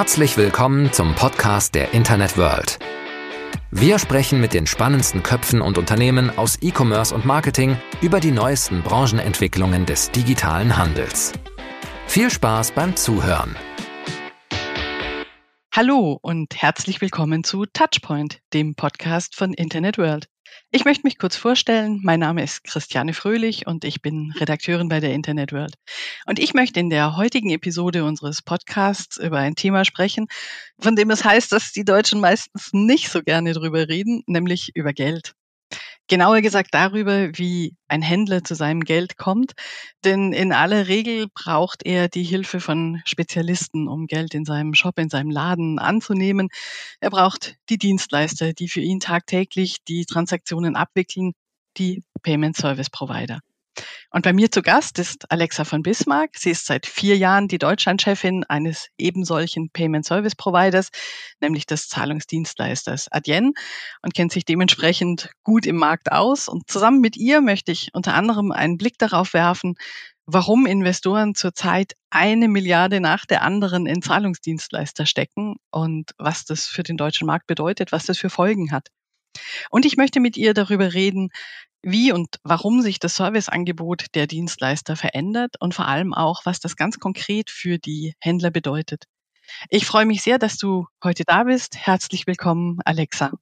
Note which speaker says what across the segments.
Speaker 1: Herzlich willkommen zum Podcast der Internet World. Wir sprechen mit den spannendsten Köpfen und Unternehmen aus E-Commerce und Marketing über die neuesten Branchenentwicklungen des digitalen Handels. Viel Spaß beim Zuhören.
Speaker 2: Hallo und herzlich willkommen zu Touchpoint, dem Podcast von Internet World. Ich möchte mich kurz vorstellen. Mein Name ist Christiane Fröhlich und ich bin Redakteurin bei der Internet World. Und ich möchte in der heutigen Episode unseres Podcasts über ein Thema sprechen, von dem es heißt, dass die Deutschen meistens nicht so gerne drüber reden, nämlich über Geld. Genauer gesagt darüber, wie ein Händler zu seinem Geld kommt. Denn in aller Regel braucht er die Hilfe von Spezialisten, um Geld in seinem Shop, in seinem Laden anzunehmen. Er braucht die Dienstleister, die für ihn tagtäglich die Transaktionen abwickeln, die Payment Service Provider. Und bei mir zu Gast ist Alexa von Bismarck. Sie ist seit vier Jahren die Deutschlandchefin eines ebensolchen Payment Service Providers, nämlich des Zahlungsdienstleisters Adyen und kennt sich dementsprechend gut im Markt aus. Und zusammen mit ihr möchte ich unter anderem einen Blick darauf werfen, warum Investoren zurzeit eine Milliarde nach der anderen in Zahlungsdienstleister stecken und was das für den deutschen Markt bedeutet, was das für Folgen hat. Und ich möchte mit ihr darüber reden, wie und warum sich das Serviceangebot der Dienstleister verändert und vor allem auch, was das ganz konkret für die Händler bedeutet. Ich freue mich sehr, dass du heute da bist. Herzlich willkommen, Alexa.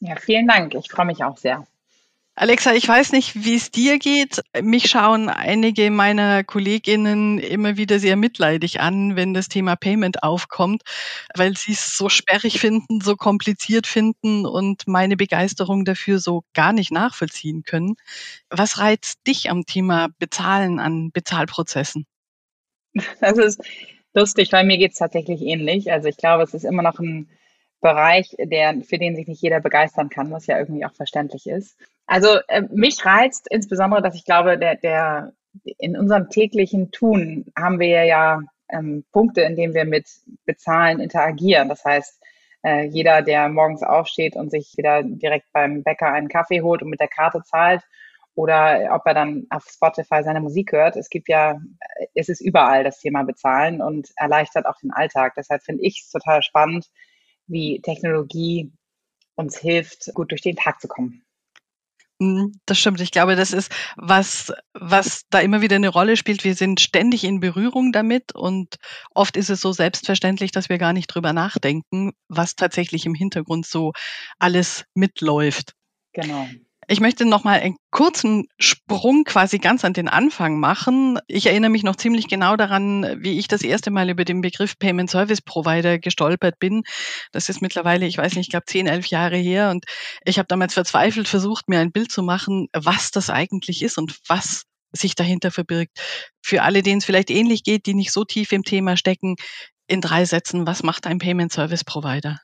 Speaker 3: Ja, vielen Dank. Ich freue mich auch sehr.
Speaker 2: Alexa, ich weiß nicht, wie es dir geht. Mich schauen einige meiner Kolleginnen immer wieder sehr mitleidig an, wenn das Thema Payment aufkommt, weil sie es so sperrig finden, so kompliziert finden und meine Begeisterung dafür so gar nicht nachvollziehen können. Was reizt dich am Thema Bezahlen an Bezahlprozessen?
Speaker 3: Das ist lustig, weil mir geht es tatsächlich ähnlich. Also ich glaube, es ist immer noch ein Bereich, der, für den sich nicht jeder begeistern kann, was ja irgendwie auch verständlich ist. Also äh, mich reizt insbesondere, dass ich glaube, der, der in unserem täglichen Tun haben wir ja ähm, Punkte, in denen wir mit Bezahlen interagieren. Das heißt, äh, jeder, der morgens aufsteht und sich wieder direkt beim Bäcker einen Kaffee holt und mit der Karte zahlt oder ob er dann auf Spotify seine Musik hört. Es gibt ja, es ist überall das Thema Bezahlen und erleichtert auch den Alltag. Deshalb finde ich es total spannend, wie Technologie uns hilft, gut durch den Tag zu kommen.
Speaker 2: Mhm, das stimmt. Ich glaube, das ist was, was da immer wieder eine Rolle spielt. Wir sind ständig in Berührung damit und oft ist es so selbstverständlich, dass wir gar nicht drüber nachdenken, was tatsächlich im Hintergrund so alles mitläuft.
Speaker 3: Genau.
Speaker 2: Ich möchte noch mal einen kurzen Sprung quasi ganz an den Anfang machen. Ich erinnere mich noch ziemlich genau daran, wie ich das erste Mal über den Begriff Payment Service Provider gestolpert bin. Das ist mittlerweile, ich weiß nicht, ich glaube zehn, elf Jahre her und ich habe damals verzweifelt versucht, mir ein Bild zu machen, was das eigentlich ist und was sich dahinter verbirgt. Für alle, denen es vielleicht ähnlich geht, die nicht so tief im Thema stecken, in drei Sätzen, was macht ein Payment Service Provider?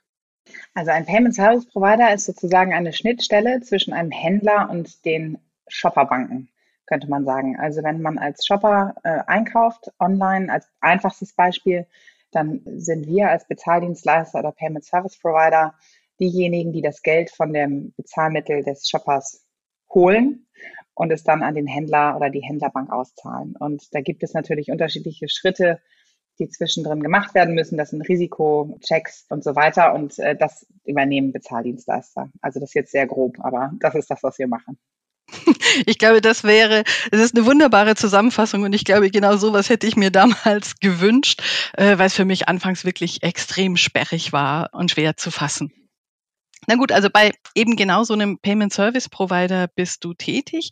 Speaker 3: Also ein Payment Service Provider ist sozusagen eine Schnittstelle zwischen einem Händler und den Shopperbanken, könnte man sagen. Also wenn man als Shopper äh, einkauft, online als einfachstes Beispiel, dann sind wir als Bezahldienstleister oder Payment Service Provider diejenigen, die das Geld von dem Bezahlmittel des Shoppers holen und es dann an den Händler oder die Händlerbank auszahlen. Und da gibt es natürlich unterschiedliche Schritte, die zwischendrin gemacht werden müssen. Das sind Risikochecks und so weiter. Und äh, das übernehmen Bezahldienstleister. Also das ist jetzt sehr grob, aber das ist das, was wir machen.
Speaker 2: Ich glaube, das wäre, das ist eine wunderbare Zusammenfassung und ich glaube, genau sowas hätte ich mir damals gewünscht, äh, weil es für mich anfangs wirklich extrem sperrig war und schwer zu fassen. Na gut, also bei eben genau so einem Payment Service Provider bist du tätig.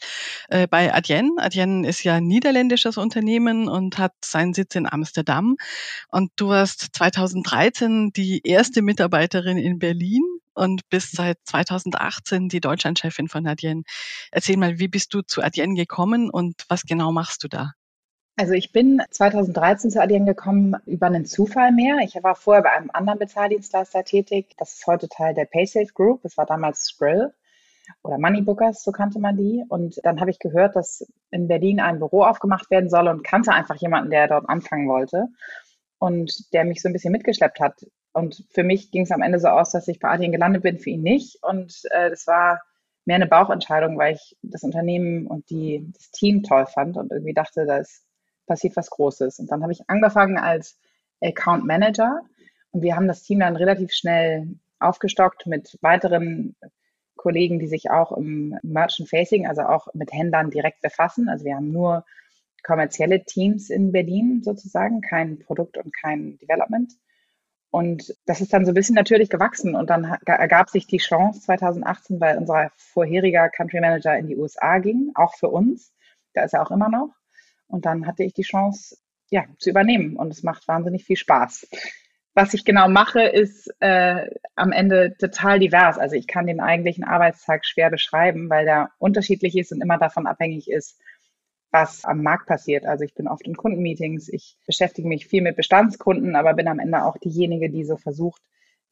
Speaker 2: Äh, bei Adyen. Adyen ist ja ein niederländisches Unternehmen und hat seinen Sitz in Amsterdam. Und du warst 2013 die erste Mitarbeiterin in Berlin und bist seit 2018 die Deutschlandchefin von Adyen. Erzähl mal, wie bist du zu Adyen gekommen und was genau machst du da?
Speaker 3: Also ich bin 2013 zu Adyen gekommen über einen Zufall mehr. Ich war vorher bei einem anderen Bezahldienstleister tätig. Das ist heute Teil der PaySafe Group. Das war damals Skrill oder Moneybookers, so kannte man die. Und dann habe ich gehört, dass in Berlin ein Büro aufgemacht werden soll und kannte einfach jemanden, der dort anfangen wollte und der mich so ein bisschen mitgeschleppt hat. Und für mich ging es am Ende so aus, dass ich bei Adyen gelandet bin, für ihn nicht. Und äh, das war mehr eine Bauchentscheidung, weil ich das Unternehmen und die, das Team toll fand und irgendwie dachte, da ist passiert was Großes. Und dann habe ich angefangen als Account Manager Und wir haben das Team dann relativ schnell aufgestockt mit weiteren Kollegen, die sich auch im Merchant Facing, also auch mit Händlern direkt befassen. Also wir haben nur kommerzielle Teams in Berlin sozusagen, kein Produkt und kein Development. Und das ist dann so ein bisschen natürlich gewachsen. Und dann ergab sich die Chance 2018, weil unser vorheriger Country Manager in die USA ging, auch für uns. Da ist er auch immer noch. Und dann hatte ich die Chance, ja, zu übernehmen. Und es macht wahnsinnig viel Spaß. Was ich genau mache, ist äh, am Ende total divers. Also ich kann den eigentlichen Arbeitstag schwer beschreiben, weil der unterschiedlich ist und immer davon abhängig ist, was am Markt passiert. Also ich bin oft in Kundenmeetings, ich beschäftige mich viel mit Bestandskunden, aber bin am Ende auch diejenige, die so versucht,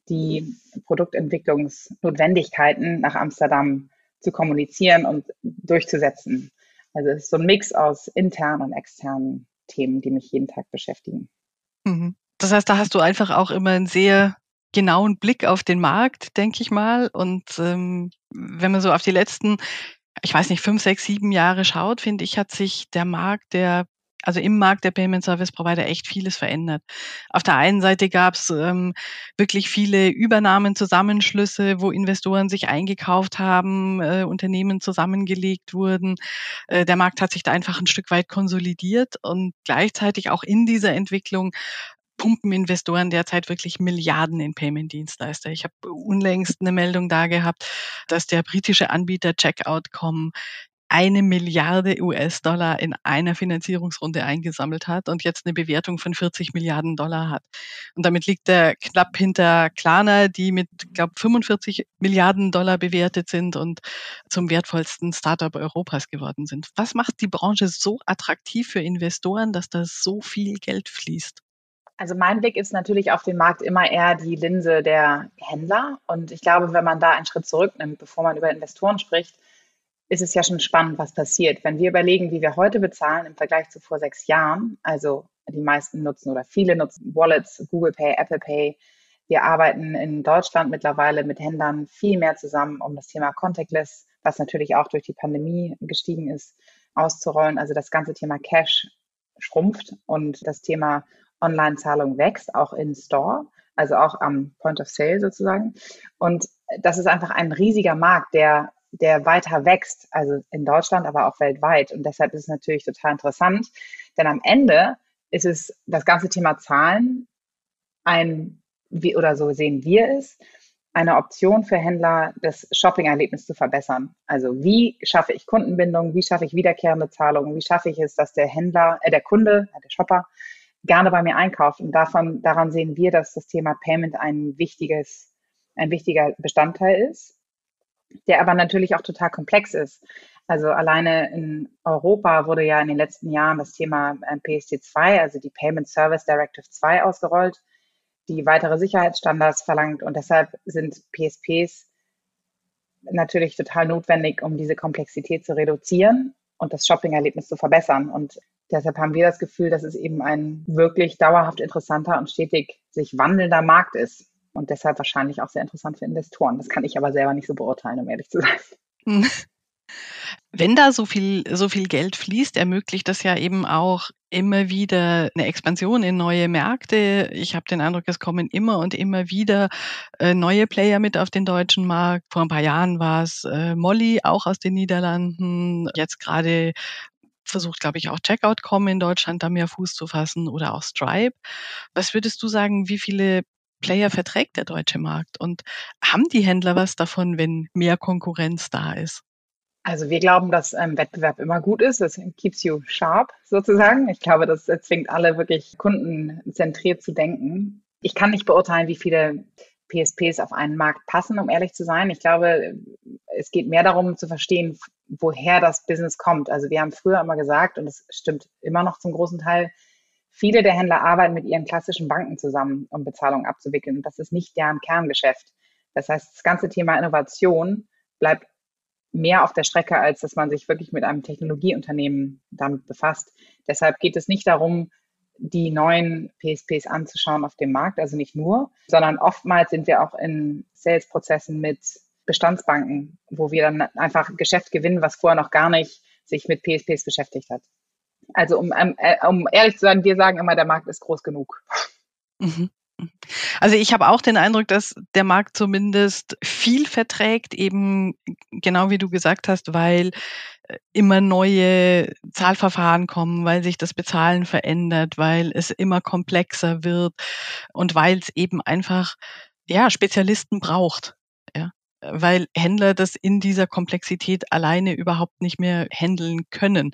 Speaker 3: die Produktentwicklungsnotwendigkeiten nach Amsterdam zu kommunizieren und durchzusetzen. Also es ist so ein Mix aus internen und externen Themen, die mich jeden Tag beschäftigen.
Speaker 2: Mhm. Das heißt, da hast du einfach auch immer einen sehr genauen Blick auf den Markt, denke ich mal. Und ähm, wenn man so auf die letzten ich weiß nicht, fünf, sechs, sieben Jahre schaut, finde ich, hat sich der Markt der also im Markt der Payment Service Provider echt vieles verändert. Auf der einen Seite gab es ähm, wirklich viele Übernahmen, Zusammenschlüsse, wo Investoren sich eingekauft haben, äh, Unternehmen zusammengelegt wurden. Äh, der Markt hat sich da einfach ein Stück weit konsolidiert und gleichzeitig auch in dieser Entwicklung pumpen Investoren derzeit wirklich Milliarden in Payment-Dienstleister. Ich habe unlängst eine Meldung da gehabt, dass der britische Anbieter Checkout.com eine Milliarde US-Dollar in einer Finanzierungsrunde eingesammelt hat und jetzt eine Bewertung von 40 Milliarden Dollar hat. Und damit liegt er knapp hinter Klarna, die mit, glaube 45 Milliarden Dollar bewertet sind und zum wertvollsten Startup Europas geworden sind. Was macht die Branche so attraktiv für Investoren, dass da so viel Geld fließt?
Speaker 3: Also mein Blick ist natürlich auf den Markt immer eher die Linse der Händler. Und ich glaube, wenn man da einen Schritt zurücknimmt, bevor man über Investoren spricht, ist es ja schon spannend, was passiert. Wenn wir überlegen, wie wir heute bezahlen im Vergleich zu vor sechs Jahren, also die meisten nutzen oder viele nutzen Wallets, Google Pay, Apple Pay. Wir arbeiten in Deutschland mittlerweile mit Händlern viel mehr zusammen, um das Thema Contactless, was natürlich auch durch die Pandemie gestiegen ist, auszurollen. Also das ganze Thema Cash schrumpft und das Thema Online-Zahlung wächst, auch in Store, also auch am Point of Sale sozusagen. Und das ist einfach ein riesiger Markt, der, der weiter wächst, also in Deutschland, aber auch weltweit. Und deshalb ist es natürlich total interessant, denn am Ende ist es das ganze Thema Zahlen ein, wie, oder so sehen wir es, eine Option für Händler, das Shopping-Erlebnis zu verbessern. Also wie schaffe ich Kundenbindung, wie schaffe ich wiederkehrende Zahlungen, wie schaffe ich es, dass der Händler, äh, der Kunde, äh, der Shopper gerne bei mir einkauft. Und davon, daran sehen wir, dass das Thema Payment ein wichtiges, ein wichtiger Bestandteil ist, der aber natürlich auch total komplex ist. Also alleine in Europa wurde ja in den letzten Jahren das Thema äh, PSD2, also die Payment Service Directive 2 ausgerollt, die weitere Sicherheitsstandards verlangt. Und deshalb sind PSPs natürlich total notwendig, um diese Komplexität zu reduzieren und das Shopping-Erlebnis zu verbessern. Und Deshalb haben wir das Gefühl, dass es eben ein wirklich dauerhaft interessanter und stetig sich wandelnder Markt ist und deshalb wahrscheinlich auch sehr interessant für Investoren. Das kann ich aber selber nicht so beurteilen, um ehrlich zu sein.
Speaker 2: Wenn da so viel, so viel Geld fließt, ermöglicht das ja eben auch immer wieder eine Expansion in neue Märkte. Ich habe den Eindruck, es kommen immer und immer wieder äh, neue Player mit auf den deutschen Markt. Vor ein paar Jahren war es äh, Molly, auch aus den Niederlanden. Jetzt gerade versucht, glaube ich, auch Checkout.com in Deutschland da mehr Fuß zu fassen oder auch Stripe. Was würdest du sagen, wie viele Player verträgt der deutsche Markt? Und haben die Händler was davon, wenn mehr Konkurrenz da ist?
Speaker 3: Also wir glauben, dass ähm, Wettbewerb immer gut ist. Das keeps you sharp sozusagen. Ich glaube, das zwingt alle wirklich kundenzentriert zu denken. Ich kann nicht beurteilen, wie viele PSPs auf einen Markt passen, um ehrlich zu sein. Ich glaube, es geht mehr darum zu verstehen, woher das Business kommt. Also wir haben früher immer gesagt, und das stimmt immer noch zum großen Teil, viele der Händler arbeiten mit ihren klassischen Banken zusammen, um Bezahlungen abzuwickeln. Und das ist nicht deren Kerngeschäft. Das heißt, das ganze Thema Innovation bleibt mehr auf der Strecke, als dass man sich wirklich mit einem Technologieunternehmen damit befasst. Deshalb geht es nicht darum, die neuen PSPs anzuschauen auf dem Markt, also nicht nur, sondern oftmals sind wir auch in Sales-Prozessen mit Bestandsbanken, wo wir dann einfach Geschäft gewinnen, was vorher noch gar nicht sich mit PSPs beschäftigt hat. Also um, ähm, äh, um ehrlich zu sein, wir sagen immer, der Markt ist groß genug.
Speaker 2: Mhm. Also ich habe auch den Eindruck, dass der Markt zumindest viel verträgt, eben genau wie du gesagt hast, weil äh, immer neue Zahlverfahren kommen, weil sich das Bezahlen verändert, weil es immer komplexer wird und weil es eben einfach ja Spezialisten braucht, ja, weil Händler das in dieser Komplexität alleine überhaupt nicht mehr handeln können.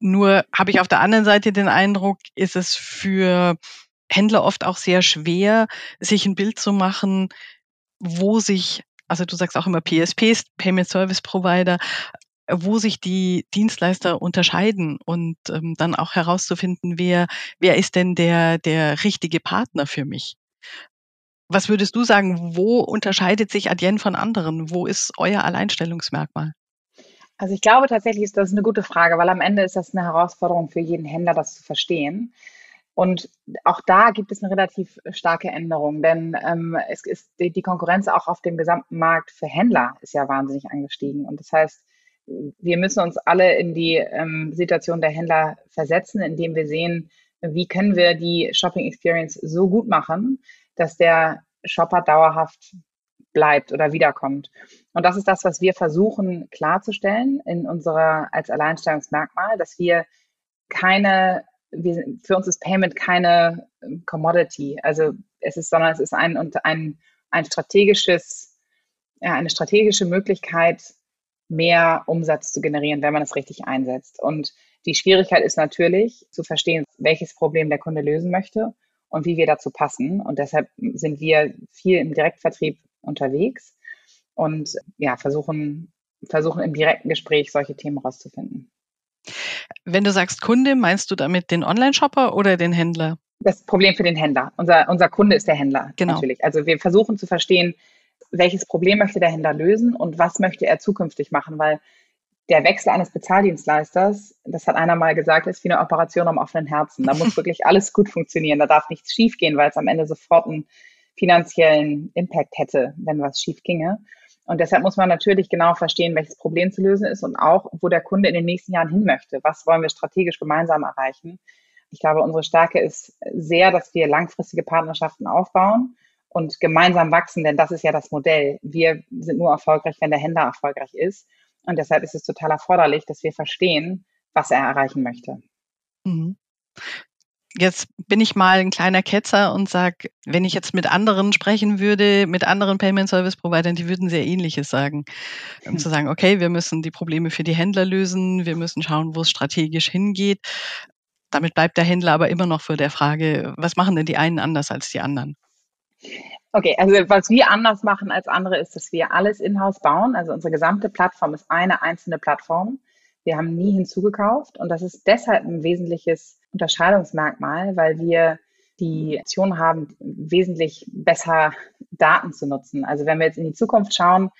Speaker 2: Nur habe ich auf der anderen Seite den Eindruck, ist es für Händler oft auch sehr schwer, sich ein Bild zu machen, wo sich, also du sagst auch immer PSPs, Payment Service Provider, wo sich die Dienstleister unterscheiden und ähm, dann auch herauszufinden, wer, wer ist denn der, der richtige Partner für mich? Was würdest du sagen, wo unterscheidet sich Adyen von anderen? Wo ist euer Alleinstellungsmerkmal?
Speaker 3: Also ich glaube tatsächlich ist das eine gute Frage, weil am Ende ist das eine Herausforderung für jeden Händler, das zu verstehen. Und auch da gibt es eine relativ starke Änderung, denn ähm, es ist die, Konkurrenz auch auf dem gesamten Markt für Händler ist ja wahnsinnig angestiegen. Und das heißt, wir müssen uns alle in die ähm, Situation der Händler versetzen, indem wir sehen, wie können wir die Shopping Experience so gut machen, dass der Shopper dauerhaft bleibt oder wiederkommt. Und das ist das, was wir versuchen klarzustellen in unserer als Alleinstellungsmerkmal, dass wir keine wir, für uns ist Payment keine ähm, Commodity. Also es ist, sondern es ist ein, ein, ein strategisches, ja, eine strategische Möglichkeit, mehr Umsatz zu generieren, wenn man es richtig einsetzt. Und die Schwierigkeit ist natürlich zu verstehen, welches Problem der Kunde lösen möchte und wie wir dazu passen. Und deshalb sind wir viel im Direktvertrieb unterwegs und ja, versuchen, versuchen im direkten Gespräch solche Themen rauszufinden.
Speaker 2: Wenn du sagst Kunde, meinst du damit den Online-Shopper oder den Händler?
Speaker 3: Das Problem für den Händler. Unser, unser Kunde ist der Händler. Genau. Natürlich. Also wir versuchen zu verstehen, welches Problem möchte der Händler lösen und was möchte er zukünftig machen, weil der Wechsel eines Bezahldienstleisters, das hat einer mal gesagt, ist wie eine Operation am offenen Herzen. Da muss wirklich alles gut funktionieren. Da darf nichts schief gehen, weil es am Ende sofort einen finanziellen Impact hätte, wenn was schief ginge. Und deshalb muss man natürlich genau verstehen, welches Problem zu lösen ist und auch, wo der Kunde in den nächsten Jahren hin möchte. Was wollen wir strategisch gemeinsam erreichen? Ich glaube, unsere Stärke ist sehr, dass wir langfristige Partnerschaften aufbauen und gemeinsam wachsen, denn das ist ja das Modell. Wir sind nur erfolgreich, wenn der Händler erfolgreich ist. Und deshalb ist es total erforderlich, dass wir verstehen, was er erreichen möchte. Mhm.
Speaker 2: Jetzt bin ich mal ein kleiner Ketzer und sage, wenn ich jetzt mit anderen sprechen würde, mit anderen Payment Service Providern, die würden sehr ähnliches sagen. Um zu sagen, okay, wir müssen die Probleme für die Händler lösen, wir müssen schauen, wo es strategisch hingeht. Damit bleibt der Händler aber immer noch vor der Frage, was machen denn die einen anders als die anderen?
Speaker 3: Okay, also was wir anders machen als andere ist, dass wir alles in-house bauen. Also unsere gesamte Plattform ist eine einzelne Plattform. Wir haben nie hinzugekauft und das ist deshalb ein wesentliches Unterscheidungsmerkmal, weil wir die Option haben, wesentlich besser Daten zu nutzen. Also wenn wir jetzt in die Zukunft schauen,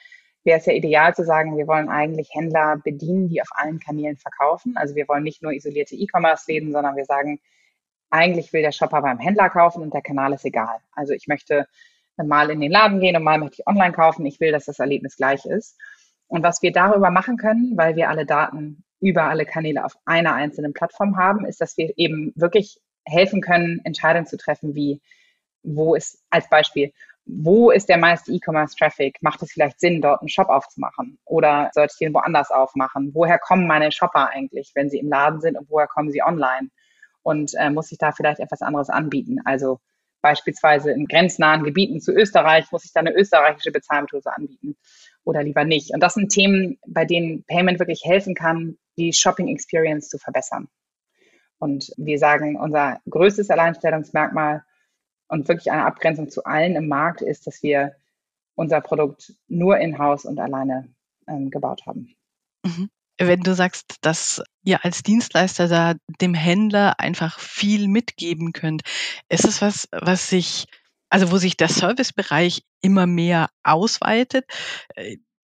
Speaker 3: wäre es ja ideal zu sagen, wir wollen eigentlich Händler bedienen, die auf allen Kanälen verkaufen. Also wir wollen nicht nur isolierte E-Commerce-Läden, sondern wir sagen, eigentlich will der Shopper beim Händler kaufen und der Kanal ist egal. Also ich möchte mal in den Laden gehen und mal möchte ich online kaufen. Ich will, dass das Erlebnis gleich ist. Und was wir darüber machen können, weil wir alle Daten über alle Kanäle auf einer einzelnen Plattform haben, ist, dass wir eben wirklich helfen können, Entscheidungen zu treffen, wie, wo ist, als Beispiel, wo ist der meiste E-Commerce-Traffic? Macht es vielleicht Sinn, dort einen Shop aufzumachen? Oder sollte ich den woanders aufmachen? Woher kommen meine Shopper eigentlich, wenn sie im Laden sind und woher kommen sie online? Und äh, muss ich da vielleicht etwas anderes anbieten? Also beispielsweise in grenznahen Gebieten zu Österreich, muss ich da eine österreichische Bezahlmethode anbieten oder lieber nicht? Und das sind Themen, bei denen Payment wirklich helfen kann, die Shopping Experience zu verbessern. Und wir sagen, unser größtes Alleinstellungsmerkmal und wirklich eine Abgrenzung zu allen im Markt ist, dass wir unser Produkt nur in-house und alleine ähm, gebaut haben.
Speaker 2: Mhm. Wenn du sagst, dass ihr als Dienstleister da dem Händler einfach viel mitgeben könnt, ist es was, was sich, also wo sich der Servicebereich immer mehr ausweitet?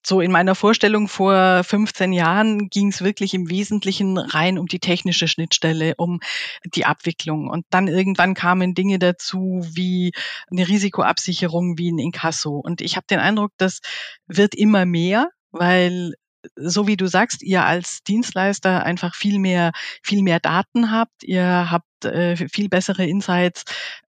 Speaker 2: So in meiner Vorstellung vor 15 Jahren ging es wirklich im Wesentlichen rein um die technische Schnittstelle, um die Abwicklung. Und dann irgendwann kamen Dinge dazu wie eine Risikoabsicherung, wie ein Inkasso. Und ich habe den Eindruck, das wird immer mehr, weil so wie du sagst, ihr als Dienstleister einfach viel mehr, viel mehr Daten habt, ihr habt äh, viel bessere Insights,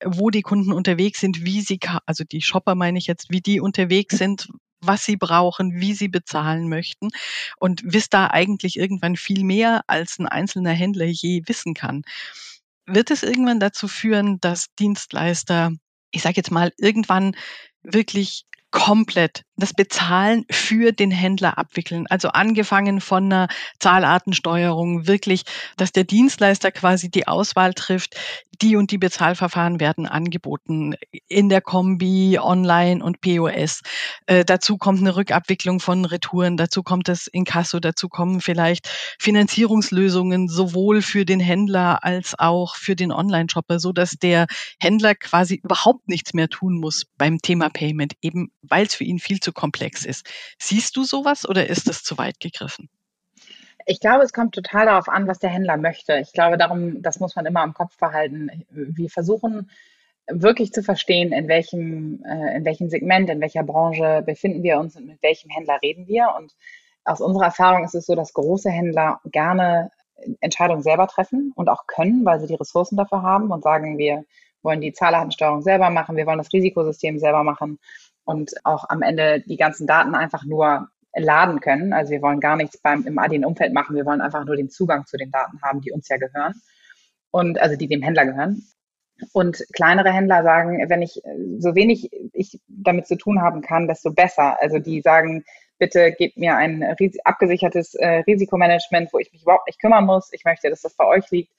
Speaker 2: wo die Kunden unterwegs sind, wie sie, also die Shopper meine ich jetzt, wie die unterwegs sind, was sie brauchen, wie sie bezahlen möchten und wisst da eigentlich irgendwann viel mehr, als ein einzelner Händler je wissen kann. Wird es irgendwann dazu führen, dass Dienstleister, ich sage jetzt mal, irgendwann wirklich komplett das Bezahlen für den Händler abwickeln. Also angefangen von einer Zahlartensteuerung, wirklich, dass der Dienstleister quasi die Auswahl trifft, die und die Bezahlverfahren werden angeboten in der Kombi, Online und POS. Äh, dazu kommt eine Rückabwicklung von Retouren, dazu kommt das Inkasso, dazu kommen vielleicht Finanzierungslösungen sowohl für den Händler als auch für den Online-Shopper, so dass der Händler quasi überhaupt nichts mehr tun muss beim Thema Payment, eben weil es für ihn viel zu komplex ist. Siehst du sowas oder ist es zu weit gegriffen?
Speaker 3: Ich glaube, es kommt total darauf an, was der Händler möchte. Ich glaube, darum, das muss man immer im Kopf behalten. Wir versuchen wirklich zu verstehen, in welchem, äh, in welchem Segment, in welcher Branche befinden wir uns und mit welchem Händler reden wir. Und aus unserer Erfahrung ist es so, dass große Händler gerne Entscheidungen selber treffen und auch können, weil sie die Ressourcen dafür haben und sagen, wir wollen die Zahlerhandsteuerung selber machen, wir wollen das Risikosystem selber machen und auch am Ende die ganzen Daten einfach nur laden können. Also wir wollen gar nichts beim im adin Umfeld machen, wir wollen einfach nur den Zugang zu den Daten haben, die uns ja gehören und also die dem Händler gehören. Und kleinere Händler sagen, wenn ich so wenig ich damit zu tun haben kann, desto besser. Also die sagen, bitte gebt mir ein abgesichertes äh, Risikomanagement, wo ich mich überhaupt nicht kümmern muss. Ich möchte, dass das bei euch liegt.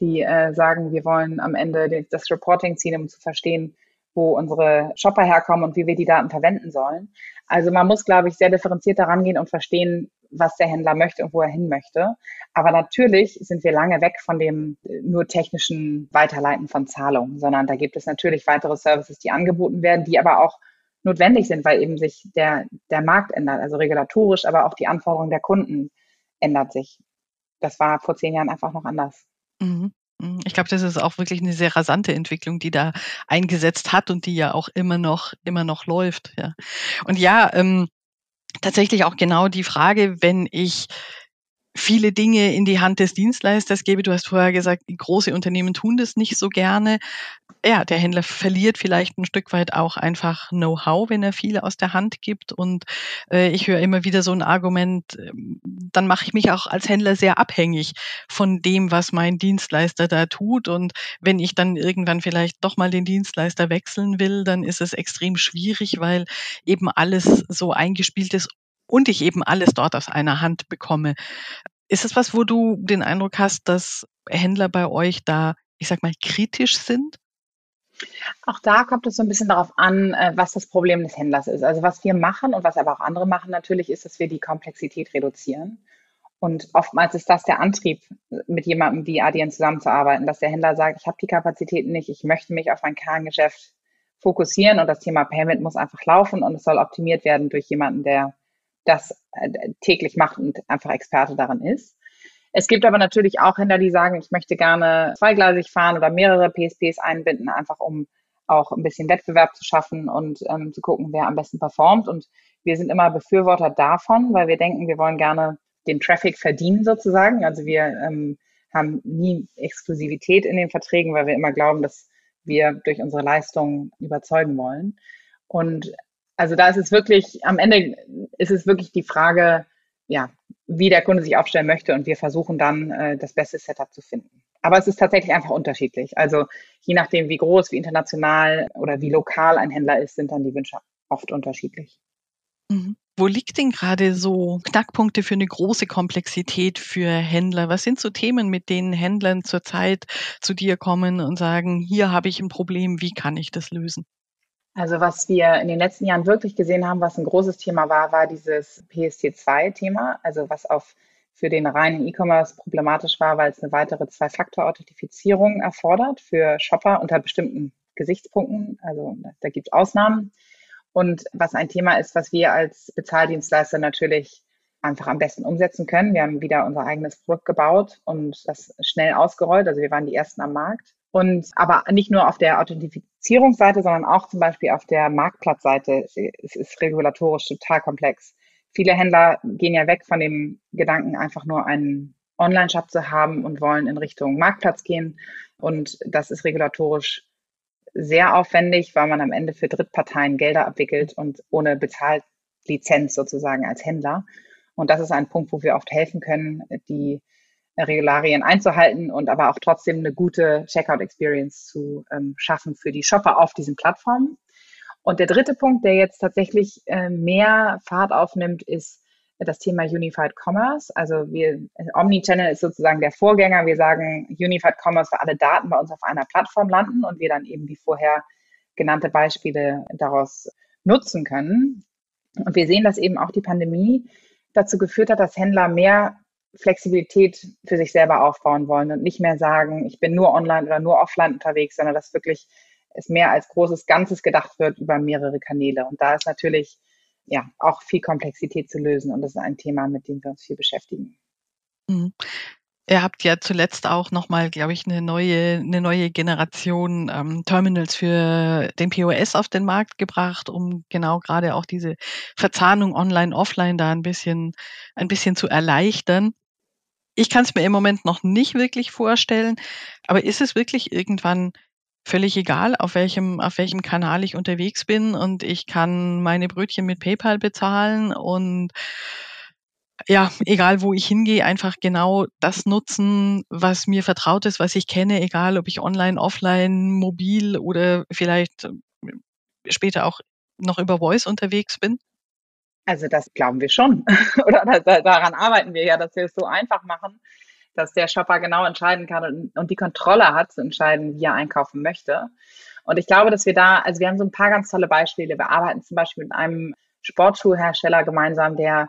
Speaker 3: Die äh, sagen, wir wollen am Ende das Reporting ziehen, um zu verstehen, wo unsere Shopper herkommen und wie wir die Daten verwenden sollen. Also man muss, glaube ich, sehr differenziert daran gehen und verstehen, was der Händler möchte und wo er hin möchte. Aber natürlich sind wir lange weg von dem äh, nur technischen Weiterleiten von Zahlungen, sondern da gibt es natürlich weitere Services, die angeboten werden, die aber auch notwendig sind, weil eben sich der, der Markt ändert, also regulatorisch, aber auch die Anforderungen der Kunden ändert sich. Das war vor zehn Jahren einfach noch anders.
Speaker 2: Mhm. Mhm, ich glaube, das ist auch wirklich eine sehr rasante Entwicklung, die da eingesetzt hat und die ja auch immer noch, immer noch läuft. Ja. Und ja, ähm, tatsächlich auch genau die Frage, wenn ich viele Dinge in die Hand des Dienstleisters gebe. Du hast vorher gesagt, große Unternehmen tun das nicht so gerne. Ja, der Händler verliert vielleicht ein Stück weit auch einfach Know-how, wenn er viel aus der Hand gibt. Und äh, ich höre immer wieder so ein Argument, äh, dann mache ich mich auch als Händler sehr abhängig von dem, was mein Dienstleister da tut. Und wenn ich dann irgendwann vielleicht doch mal den Dienstleister wechseln will, dann ist es extrem schwierig, weil eben alles so eingespielt ist und ich eben alles dort aus einer Hand bekomme. Ist es was, wo du den Eindruck hast, dass Händler bei euch da, ich sag mal, kritisch sind?
Speaker 3: Auch da kommt es so ein bisschen darauf an, äh, was das Problem des Händlers ist. Also was wir machen und was aber auch andere machen natürlich, ist, dass wir die Komplexität reduzieren. Und oftmals ist das der Antrieb, mit jemandem wie Adyen zusammenzuarbeiten, dass der Händler sagt, ich habe die Kapazitäten nicht, ich möchte mich auf mein Kerngeschäft fokussieren und das Thema Payment muss einfach laufen und es soll optimiert werden durch jemanden, der das äh, täglich macht und einfach Experte daran ist. Es gibt aber natürlich auch Händler, die sagen, ich möchte gerne zweigleisig fahren oder mehrere PSPs einbinden, einfach um auch ein bisschen Wettbewerb zu schaffen und ähm, zu gucken, wer am besten performt. Und wir sind immer Befürworter davon, weil wir denken, wir wollen gerne den Traffic verdienen sozusagen. Also wir ähm, haben nie Exklusivität in den Verträgen, weil wir immer glauben, dass wir durch unsere Leistung überzeugen wollen. Und also da ist es wirklich, am Ende ist es wirklich die Frage, ja, wie der Kunde sich aufstellen möchte und wir versuchen dann äh, das beste Setup zu finden. Aber es ist tatsächlich einfach unterschiedlich. Also je nachdem, wie groß, wie international oder wie lokal ein Händler ist, sind dann die Wünsche oft unterschiedlich.
Speaker 2: Mhm. Wo liegt denn gerade so Knackpunkte für eine große Komplexität für Händler? Was sind so Themen, mit denen Händlern zurzeit zu dir kommen und sagen, hier habe ich ein Problem, wie kann ich das lösen?
Speaker 3: Also was wir in den letzten Jahren wirklich gesehen haben, was ein großes Thema war, war dieses PST2-Thema, also was auf für den reinen E-Commerce problematisch war, weil es eine weitere Zwei-Faktor-Authentifizierung erfordert für Shopper unter bestimmten Gesichtspunkten. Also da gibt es Ausnahmen. Und was ein Thema ist, was wir als Bezahldienstleister natürlich einfach am besten umsetzen können. Wir haben wieder unser eigenes Produkt gebaut und das schnell ausgerollt. Also wir waren die ersten am Markt. Und aber nicht nur auf der Authentifizierungsseite, sondern auch zum Beispiel auf der Marktplatzseite. Es ist regulatorisch total komplex. viele Händler gehen ja weg von dem Gedanken, einfach nur einen Online-Shop zu haben und wollen in Richtung Marktplatz gehen. Und das ist regulatorisch sehr aufwendig, weil man am Ende für Drittparteien Gelder abwickelt und ohne Bezahllizenz sozusagen als Händler. Und das ist ein Punkt, wo wir oft helfen können, die Regularien einzuhalten und aber auch trotzdem eine gute Checkout-Experience zu ähm, schaffen für die Shopper auf diesen Plattformen. Und der dritte Punkt, der jetzt tatsächlich äh, mehr Fahrt aufnimmt, ist das Thema Unified Commerce. Also wir, Omnichannel ist sozusagen der Vorgänger. Wir sagen Unified Commerce, weil alle Daten bei uns auf einer Plattform landen und wir dann eben die vorher genannte Beispiele daraus nutzen können. Und wir sehen, dass eben auch die Pandemie dazu geführt hat, dass Händler mehr Flexibilität für sich selber aufbauen wollen und nicht mehr sagen, ich bin nur online oder nur offline unterwegs, sondern dass wirklich es mehr als großes Ganzes gedacht wird über mehrere Kanäle. Und da ist natürlich ja auch viel Komplexität zu lösen und das ist ein Thema, mit dem wir uns viel beschäftigen.
Speaker 2: Ihr habt ja zuletzt auch nochmal, glaube ich, eine neue, eine neue Generation ähm, Terminals für den POS auf den Markt gebracht, um genau gerade auch diese Verzahnung online, offline da ein bisschen, ein bisschen zu erleichtern. Ich kann es mir im Moment noch nicht wirklich vorstellen, aber ist es wirklich irgendwann völlig egal, auf welchem, auf welchem Kanal ich unterwegs bin und ich kann meine Brötchen mit PayPal bezahlen und ja, egal wo ich hingehe, einfach genau das nutzen, was mir vertraut ist, was ich kenne, egal ob ich online, offline, mobil oder vielleicht äh, später auch noch über Voice unterwegs bin?
Speaker 3: Also das glauben wir schon. Oder daran arbeiten wir ja, dass wir es so einfach machen, dass der Shopper genau entscheiden kann und, und die Kontrolle hat, zu entscheiden, wie er einkaufen möchte. Und ich glaube, dass wir da, also wir haben so ein paar ganz tolle Beispiele. Wir arbeiten zum Beispiel mit einem Sportschuhhersteller gemeinsam, der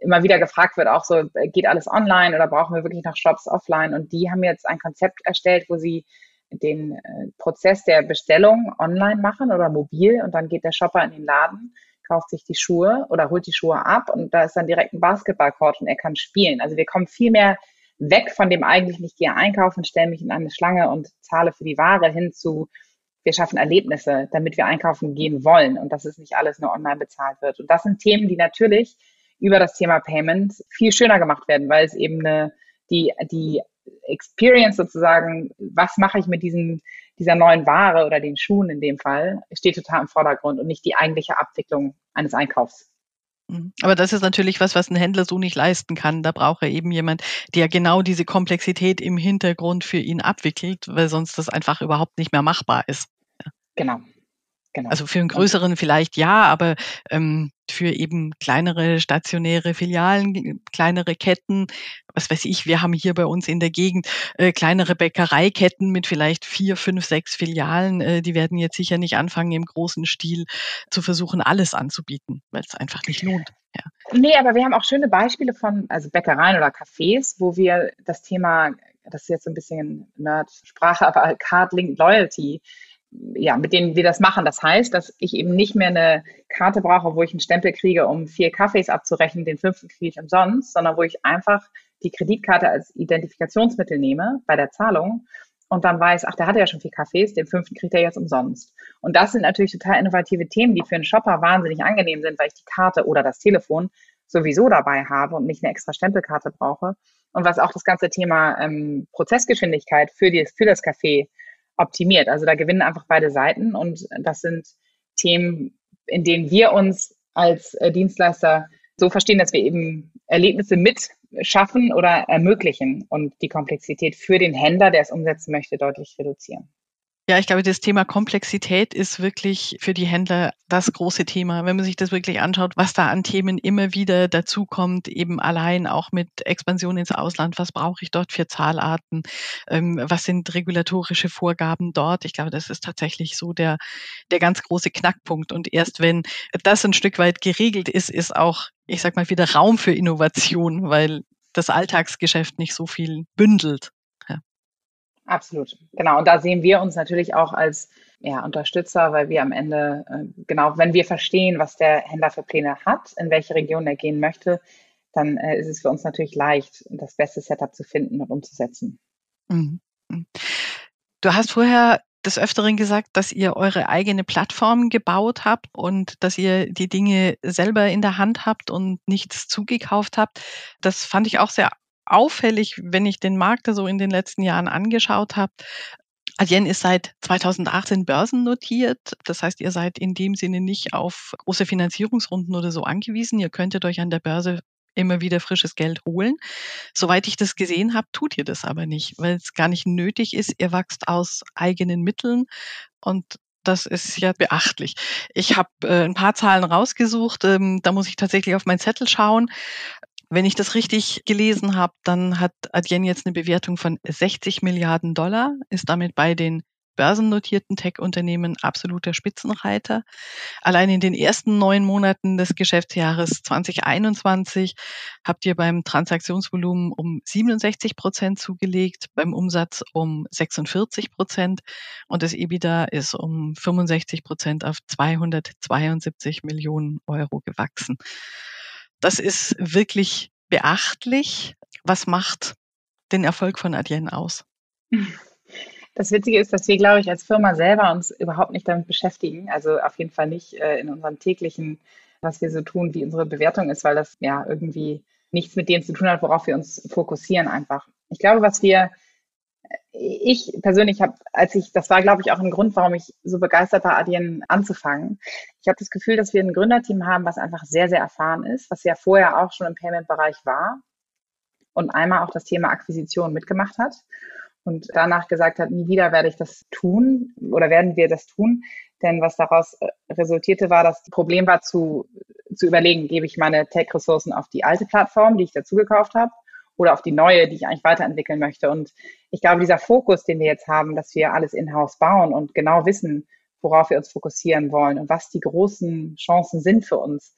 Speaker 3: immer wieder gefragt wird, auch so, geht alles online oder brauchen wir wirklich noch Shops offline? Und die haben jetzt ein Konzept erstellt, wo sie den äh, Prozess der Bestellung online machen oder mobil und dann geht der Shopper in den Laden, kauft sich die Schuhe oder holt die Schuhe ab und da ist dann direkt ein Basketballcourt und er kann spielen. Also wir kommen viel mehr weg von dem eigentlich, ich gehe einkaufen, stelle mich in eine Schlange und zahle für die Ware hin zu, wir schaffen Erlebnisse, damit wir einkaufen gehen wollen und dass es nicht alles nur online bezahlt wird. Und das sind Themen, die natürlich über das Thema Payment viel schöner gemacht werden, weil es eben eine, die, die Experience sozusagen, was mache ich mit diesen, dieser neuen Ware oder den Schuhen in dem Fall, steht total im Vordergrund und nicht die eigentliche Abwicklung eines Einkaufs.
Speaker 2: Mhm. Aber das ist natürlich was, was ein Händler so nicht leisten kann. Da braucht er eben jemand, der genau diese Komplexität im Hintergrund für ihn abwickelt, weil sonst das einfach überhaupt nicht mehr machbar ist.
Speaker 3: Genau. Genau.
Speaker 2: Also für einen größeren vielleicht ja, aber ähm, für eben kleinere stationäre Filialen, kleinere Ketten, was weiß ich, wir haben hier bei uns in der Gegend äh, kleinere Bäckereiketten mit vielleicht vier, fünf, sechs Filialen, äh, die werden jetzt sicher nicht anfangen, im großen Stil zu versuchen, alles anzubieten, weil es einfach nicht lohnt. Ja.
Speaker 3: Nee, aber wir haben auch schöne Beispiele von, also Bäckereien oder Cafés, wo wir das Thema, das ist jetzt so ein bisschen Nerd-Sprache, aber Card-Linked Loyalty ja, mit denen wir das machen. Das heißt, dass ich eben nicht mehr eine Karte brauche, wo ich einen Stempel kriege, um vier Kaffees abzurechnen, den fünften kriege ich umsonst, sondern wo ich einfach die Kreditkarte als Identifikationsmittel nehme bei der Zahlung und dann weiß, ach, der hatte ja schon vier Kaffees, den fünften kriegt er jetzt umsonst. Und das sind natürlich total innovative Themen, die für einen Shopper wahnsinnig angenehm sind, weil ich die Karte oder das Telefon sowieso dabei habe und nicht eine extra Stempelkarte brauche. Und was auch das ganze Thema ähm, Prozessgeschwindigkeit für, die, für das Café optimiert. Also da gewinnen einfach beide Seiten und das sind Themen, in denen wir uns als äh, Dienstleister so verstehen, dass wir eben Erlebnisse mit schaffen oder ermöglichen und die Komplexität für den Händler, der es umsetzen möchte, deutlich reduzieren.
Speaker 2: Ja, ich glaube, das Thema Komplexität ist wirklich für die Händler das große Thema. Wenn man sich das wirklich anschaut, was da an Themen immer wieder dazukommt, eben allein auch mit Expansion ins Ausland, was brauche ich dort für Zahlarten, ähm, was sind regulatorische Vorgaben dort. Ich glaube, das ist tatsächlich so der, der ganz große Knackpunkt. Und erst wenn das ein Stück weit geregelt ist, ist auch, ich sag mal, wieder Raum für Innovation, weil das Alltagsgeschäft nicht so viel bündelt.
Speaker 3: Absolut, genau. Und da sehen wir uns natürlich auch als ja, Unterstützer, weil wir am Ende, äh, genau, wenn wir verstehen, was der Händler für Pläne hat, in welche Region er gehen möchte, dann äh, ist es für uns natürlich leicht, das beste Setup zu finden und umzusetzen.
Speaker 2: Mhm. mhm. Du hast vorher des Öfteren gesagt, dass ihr eure eigene Plattform gebaut habt und dass ihr die Dinge selber in der Hand habt und nichts zugekauft habt. Das fand ich auch sehr auffällig, wenn ich den Markt so in den letzten Jahren angeschaut habe. Adyen ist seit 2018 börsennotiert. Das heißt, ihr seid in dem Sinne nicht auf große Finanzierungsrunden oder so angewiesen. Ihr könntet euch an der Börse immer wieder frisches Geld holen. Soweit ich das gesehen habe, tut ihr das aber nicht, weil es gar nicht nötig ist. Ihr wächst aus eigenen Mitteln und das ist ja beachtlich. Ich habe äh, ein paar Zahlen rausgesucht. Ähm, da muss ich tatsächlich auf meinen Zettel schauen. Wenn ich das richtig gelesen habe, dann hat Adyen jetzt eine Bewertung von 60 Milliarden Dollar, ist damit bei den börsennotierten Tech-Unternehmen absoluter Spitzenreiter. Allein in den ersten neun Monaten des Geschäftsjahres 2021 habt ihr beim Transaktionsvolumen um 67 Prozent zugelegt, beim Umsatz um 46 Prozent und das EBITDA ist um 65 Prozent auf 272 Millionen Euro gewachsen. Das ist wirklich beachtlich. Was macht den Erfolg von Adyen aus?
Speaker 3: Das Witzige ist, dass wir, glaube ich, als Firma selber uns überhaupt nicht damit beschäftigen. Also auf jeden Fall nicht äh, in unserem täglichen, was wir so tun, wie unsere Bewertung ist, weil das ja irgendwie nichts mit dem zu tun hat, worauf wir uns fokussieren einfach. Ich glaube, was wir, ich persönlich habe, als ich, das war, glaube ich, auch ein Grund, warum ich so begeistert war, Adyen anzufangen. Ich habe das Gefühl, dass wir ein Gründerteam haben, was einfach sehr, sehr erfahren ist, was ja vorher auch schon im Payment-Bereich war und einmal auch das Thema Akquisition mitgemacht hat und danach gesagt hat, nie wieder werde ich das tun oder werden wir das tun. Denn was daraus äh, resultierte, war, dass das Problem war zu, zu überlegen, gebe ich meine Tech-Ressourcen auf die alte Plattform, die ich dazu gekauft habe, oder auf die neue, die ich eigentlich weiterentwickeln möchte. Und ich glaube, dieser Fokus, den wir jetzt haben, dass wir alles in-house bauen und genau wissen, worauf wir uns fokussieren wollen und was die großen Chancen sind für uns,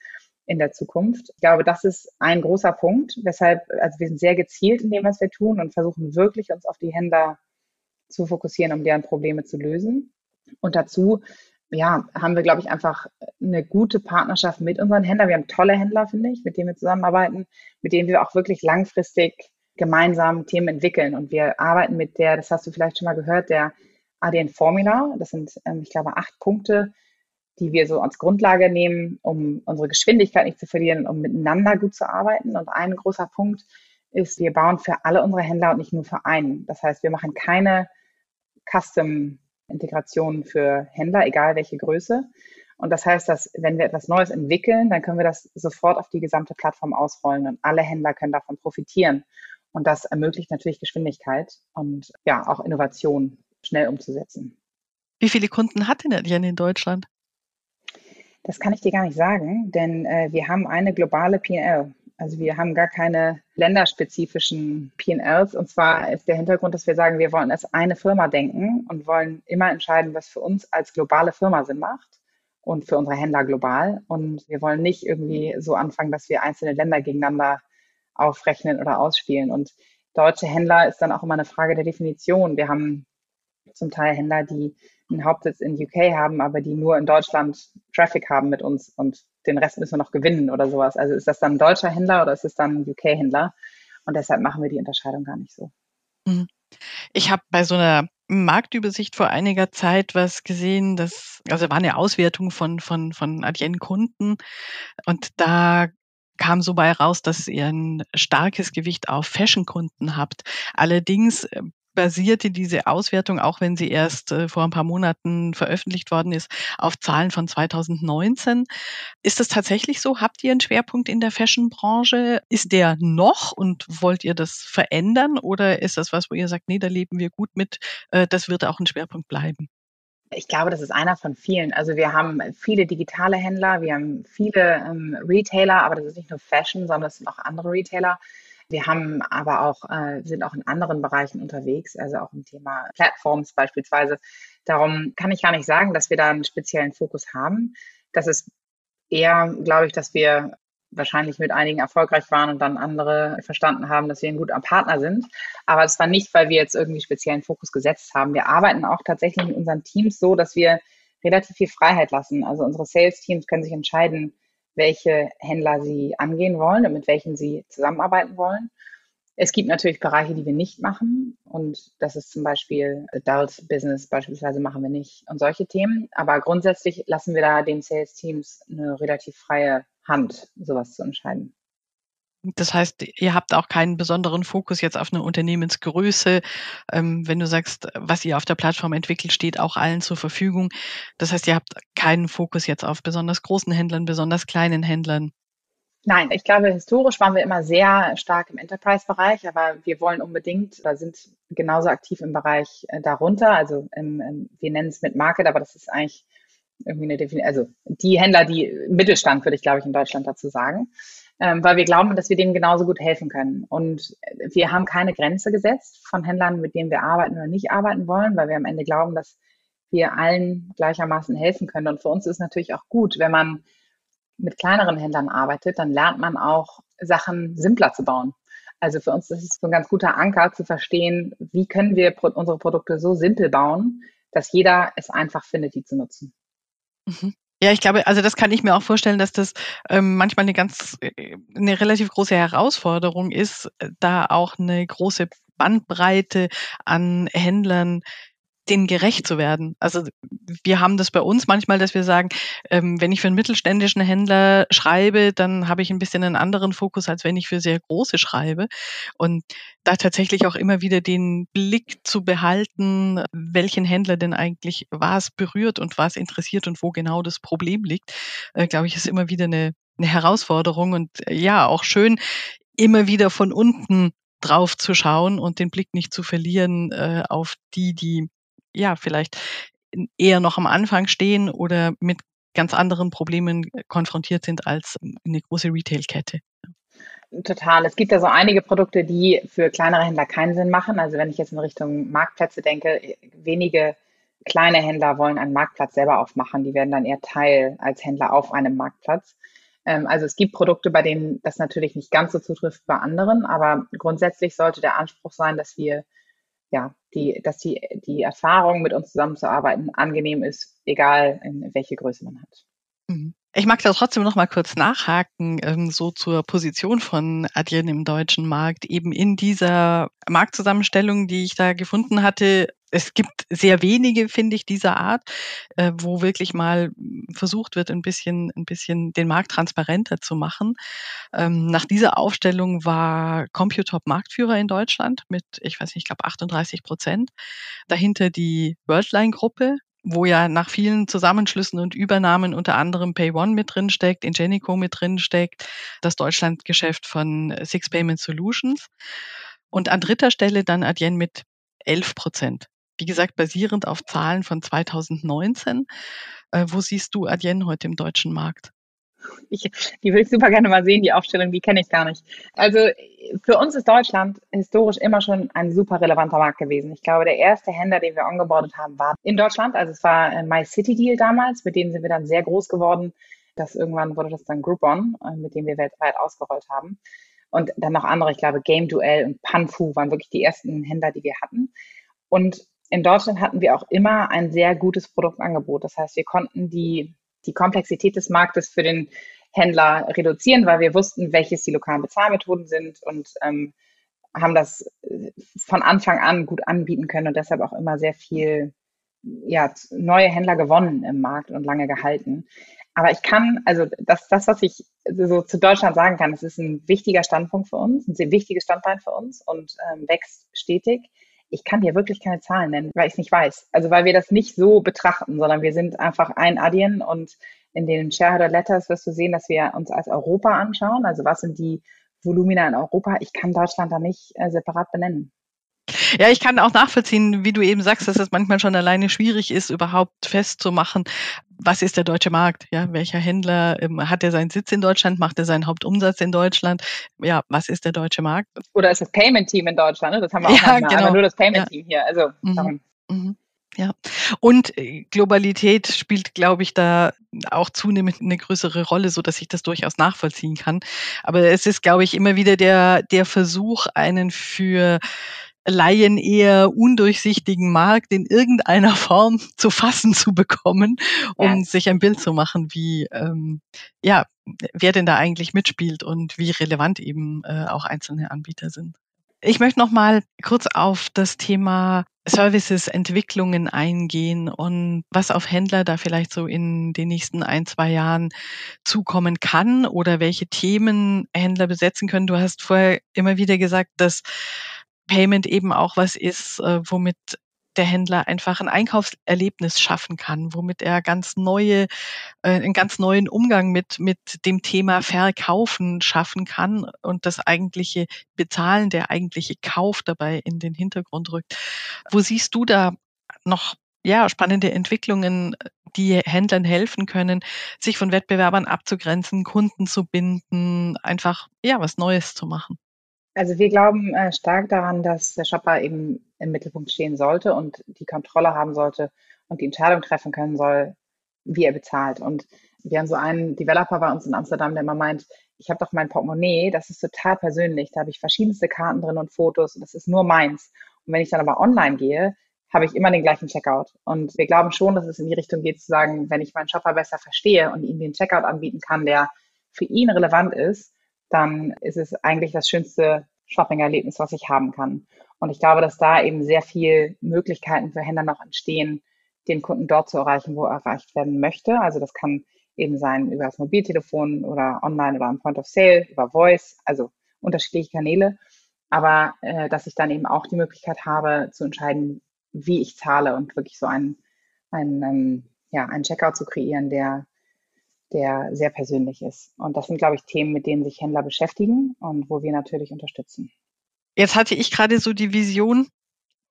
Speaker 3: in der Zukunft. Ich glaube, das ist ein großer Punkt, weshalb, also wir sind sehr gezielt in dem, was wir tun und versuchen wirklich uns auf die Händler zu fokussieren, um deren Probleme zu lösen. Und dazu, ja, haben wir, glaube ich, einfach eine gute Partnerschaft mit unseren Händlern. Wir haben tolle Händler, finde ich, mit denen wir zusammenarbeiten, mit denen wir auch wirklich langfristig gemeinsam Themen entwickeln. Und wir arbeiten mit der, das hast du vielleicht schon mal gehört, der ADN Formula. Das sind, ähm, ich glaube, acht Punkte, die wir so als Grundlage nehmen, um unsere Geschwindigkeit nicht zu verlieren, um miteinander gut zu arbeiten. Und ein großer Punkt ist, wir bauen für alle unsere Händler und nicht nur für einen. Das heißt, wir machen keine Custom-Integrationen für Händler, egal welche Größe. Und das heißt, dass wenn wir etwas Neues entwickeln, dann können wir das sofort auf die gesamte Plattform ausrollen und alle Händler können davon profitieren. Und das ermöglicht natürlich Geschwindigkeit und ja auch Innovation schnell umzusetzen.
Speaker 2: Wie viele Kunden hat denn Adyen in Deutschland?
Speaker 3: Das kann ich dir gar nicht sagen, denn äh, wir haben eine globale PL. Also wir haben gar keine länderspezifischen PLs. Und zwar ist der Hintergrund, dass wir sagen, wir wollen als eine Firma denken und wollen immer entscheiden, was für uns als globale Firma Sinn macht und für unsere Händler global. Und wir wollen nicht irgendwie so anfangen, dass wir einzelne Länder gegeneinander aufrechnen oder ausspielen. Und deutsche Händler ist dann auch immer eine Frage der Definition. Wir haben zum Teil Händler, die einen Hauptsitz in UK haben, aber die nur in Deutschland Traffic haben mit uns und den Rest müssen wir noch gewinnen oder sowas. Also ist das dann ein deutscher Händler oder ist es dann ein UK-Händler? Und deshalb machen wir die Unterscheidung gar nicht so.
Speaker 2: Mhm. Ich habe bei so einer Marktübersicht vor einiger Zeit was gesehen, das also war eine Auswertung von von von Adyen-Kunden und da kam so bei raus, dass ihr ein starkes Gewicht auf Fashion-Kunden habt. Allerdings äh, basierte diese Auswertung, auch wenn sie erst äh, vor ein paar Monaten veröffentlicht worden ist, auf Zahlen von 2019. Ist das tatsächlich so? Habt ihr einen Schwerpunkt in der Fashion-Branche? Ist der noch und wollt ihr das verändern? Oder ist das was, wo ihr sagt, nee, da leben wir gut mit, äh, das wird auch ein Schwerpunkt bleiben?
Speaker 3: Ich glaube, das ist einer von vielen. Also wir haben viele digitale Händler, wir haben viele ähm, Retailer, aber das ist nicht nur Fashion, sondern es sind auch andere Retailer. Wir haben aber auch, äh, sind auch in anderen Bereichen unterwegs, also auch im Thema Plattforms beispielsweise. Darum kann ich gar nicht sagen, dass wir da einen speziellen Fokus haben. Das ist eher, glaube ich, dass wir wahrscheinlich mit einigen erfolgreich waren und dann andere verstanden haben, dass wir ein guter Partner sind. Aber es war nicht, weil wir jetzt irgendwie speziellen Fokus gesetzt haben. Wir arbeiten auch tatsächlich in unseren Teams so, dass wir relativ viel Freiheit lassen. Also unsere Sales-Teams können sich entscheiden, welche Händler sie angehen wollen und mit welchen sie zusammenarbeiten wollen. Es gibt natürlich Bereiche, die wir nicht machen. Und das ist zum Beispiel Adult Business beispielsweise machen wir nicht und solche Themen. Aber grundsätzlich lassen wir da den Sales Teams eine relativ freie Hand, sowas zu entscheiden.
Speaker 2: Das heißt, ihr habt auch keinen besonderen Fokus jetzt auf eine Unternehmensgröße. Ähm, wenn du sagst, was ihr auf der Plattform entwickelt, steht auch allen zur Verfügung. Das heißt, ihr habt keinen Fokus jetzt auf besonders großen Händlern, besonders kleinen Händlern.
Speaker 3: Nein, ich glaube, historisch waren wir immer sehr stark im Enterprise-Bereich, aber wir wollen unbedingt oder sind genauso aktiv im Bereich äh, darunter. Also im, im, wir nennen es mit Market, aber das ist eigentlich irgendwie eine Definition. Also die Händler, die Mittelstand, würde ich glaube ich in Deutschland dazu sagen, ähm, weil wir glauben, dass wir denen genauso gut helfen können. Und wir haben keine Grenze gesetzt von Händlern, mit denen wir arbeiten oder nicht arbeiten wollen, weil wir am Ende glauben, dass wir allen gleichermaßen helfen können. Und für uns ist natürlich auch gut, wenn man mit kleineren Händlern arbeitet, dann lernt man auch Sachen simpler zu bauen. Also für uns ist es so ein ganz guter Anker zu verstehen, wie können wir unsere Produkte so simpel bauen, dass jeder es einfach findet, die zu nutzen.
Speaker 2: Mhm. Ja, ich glaube, also das kann ich mir auch vorstellen, dass das ähm, manchmal eine ganz, äh, eine relativ große Herausforderung ist, da auch eine große Bandbreite an Händlern denen gerecht zu werden. Also wir haben das bei uns manchmal, dass wir sagen, ähm, wenn ich für einen mittelständischen Händler schreibe, dann habe ich ein bisschen einen anderen Fokus, als wenn ich für sehr große schreibe. Und da tatsächlich auch immer wieder den Blick zu behalten, welchen Händler denn eigentlich was berührt und was interessiert und wo genau das Problem liegt, äh, glaube ich, ist immer wieder eine, eine Herausforderung und äh, ja, auch schön, immer wieder von unten drauf zu schauen und den Blick nicht zu verlieren äh, auf die, die ja, vielleicht eher noch am Anfang stehen oder mit ganz anderen Problemen äh, konfrontiert sind als eine große Retail-Kette.
Speaker 3: Total. Es gibt ja so einige Produkte, die für kleinere Händler keinen Sinn machen. Also wenn ich jetzt in Richtung Marktplätze denke, äh, wenige kleine Händler wollen einen Marktplatz selber aufmachen. Die werden dann eher Teil als Händler auf einem Marktplatz. Ähm, also es gibt Produkte, bei denen das natürlich nicht ganz so zutrifft wie bei anderen, aber grundsätzlich sollte der Anspruch sein, dass wir ja, die, dass die, die Erfahrung, mit uns zusammenzuarbeiten, angenehm ist, egal in welche Größe man hat.
Speaker 2: Mhm. Ich mag da trotzdem noch mal kurz nachhaken, ähm, so zur Position von Adyen im deutschen Markt. Eben in dieser Marktzusammenstellung, die ich da gefunden hatte, es gibt sehr wenige, finde ich, dieser Art, äh, wo wirklich mal versucht wird, ein bisschen, ein bisschen den Markt transparenter zu machen. Ähm, nach dieser Aufstellung war Computop Marktführer in Deutschland mit, ich weiß nicht, ich glaube 38 Prozent. Dahinter die Worldline-Gruppe wo ja nach vielen Zusammenschlüssen und Übernahmen unter anderem PayOne mit drin steckt, Ingenico mit drin steckt, das Deutschlandgeschäft von Six Payment Solutions. Und an dritter Stelle dann Adyen mit 11 Prozent. Wie gesagt, basierend auf Zahlen von 2019. Äh, wo siehst du Adyen heute im deutschen Markt?
Speaker 3: Ich, die will ich super gerne mal sehen, die Aufstellung, die kenne ich gar nicht. Also für uns ist Deutschland historisch immer schon ein super relevanter Markt gewesen. Ich glaube, der erste Händler, den wir angebordet haben, war in Deutschland. Also es war ein My City Deal damals, mit dem sind wir dann sehr groß geworden. Das irgendwann wurde das dann Groupon, äh, mit dem wir weltweit ausgerollt haben. Und dann noch andere, ich glaube, Game Duell und Panfu waren wirklich die ersten Händler, die wir hatten. Und in Deutschland hatten wir auch immer ein sehr gutes Produktangebot. Das heißt, wir konnten die die Komplexität des Marktes für den Händler reduzieren, weil wir wussten, welches die lokalen Bezahlmethoden sind und ähm, haben das äh, von Anfang an gut anbieten können und deshalb auch immer sehr viel ja, neue Händler gewonnen im Markt und lange gehalten. Aber ich kann, also das, das, was ich so zu Deutschland sagen kann, es ist ein wichtiger Standpunkt für uns, ein sehr wichtiges Standbein für uns und ähm, wächst stetig ich kann dir wirklich keine Zahlen nennen, weil ich es nicht weiß. Also weil wir das nicht so betrachten, sondern wir sind einfach ein Adyen und in den Shareholder Letters wirst du sehen, dass wir uns als Europa anschauen. Also was sind die Volumina in Europa? Ich kann Deutschland da nicht äh, separat benennen.
Speaker 2: Ja, ich kann auch nachvollziehen, wie du eben sagst, dass es manchmal schon alleine schwierig ist, überhaupt festzumachen, was ist der deutsche Markt? Ja, welcher Händler ähm, hat er seinen Sitz in Deutschland? Macht er seinen Hauptumsatz in Deutschland? Ja, was ist der deutsche Markt?
Speaker 3: Oder ist das Payment Team in Deutschland? Ne? Das haben wir auch ja, genau. aber nur das Payment Team ja. hier. Also mhm.
Speaker 2: Mhm. Ja, und äh, Globalität spielt, glaube ich, da auch zunehmend eine größere Rolle, so dass ich das durchaus nachvollziehen kann. Aber es ist, glaube ich, immer wieder der, der Versuch, einen für Laien eher undurchsichtigen Markt in irgendeiner Form zu fassen zu bekommen, um ja. sich ein Bild zu machen, wie ähm, ja wer denn da eigentlich mitspielt und wie relevant eben äh, auch einzelne Anbieter sind. Ich möchte noch mal kurz auf das Thema Services, Entwicklungen eingehen und was auf Händler da vielleicht so in den nächsten ein, zwei Jahren zukommen kann oder welche Themen Händler besetzen können. Du hast vorher immer wieder gesagt, dass Payment eben auch was ist, äh, womit der Händler einfach ein Einkaufserlebnis schaffen kann, womit er ganz neue, äh, einen ganz neuen Umgang mit, mit dem Thema Verkaufen schaffen kann und das eigentliche Bezahlen, der eigentliche Kauf dabei in den Hintergrund rückt. Wo siehst du da noch ja, spannende Entwicklungen, die Händlern helfen können, sich von Wettbewerbern abzugrenzen, Kunden zu binden, einfach ja was Neues zu machen.
Speaker 3: Also wir glauben äh, stark daran, dass der Shopper eben im Mittelpunkt stehen sollte und die Kontrolle haben sollte und die Entscheidung treffen können soll, wie er bezahlt. Und wir haben so einen Developer bei uns in Amsterdam, der immer meint, ich habe doch mein Portemonnaie, das ist total persönlich, da habe ich verschiedenste Karten drin und Fotos und das ist nur meins. Und wenn ich dann aber online gehe, habe ich immer den gleichen Checkout. Und wir glauben schon, dass es in die Richtung geht zu sagen, wenn ich meinen Shopper besser verstehe und ihm den Checkout anbieten kann, der für ihn relevant ist, dann ist es eigentlich das schönste Shopping-Erlebnis, was ich haben kann. Und ich glaube, dass da eben sehr viel Möglichkeiten für Händler noch entstehen, den Kunden dort zu erreichen, wo er erreicht werden möchte. Also das kann eben sein über das Mobiltelefon oder online oder am Point of Sale, über Voice, also unterschiedliche Kanäle. Aber äh, dass ich dann eben auch die Möglichkeit habe, zu entscheiden, wie ich zahle und wirklich so einen, einen, ähm, ja, einen Checkout zu kreieren, der der sehr persönlich ist. Und das sind, glaube ich, Themen, mit denen sich Händler beschäftigen und wo wir natürlich unterstützen.
Speaker 2: Jetzt hatte ich gerade so die Vision,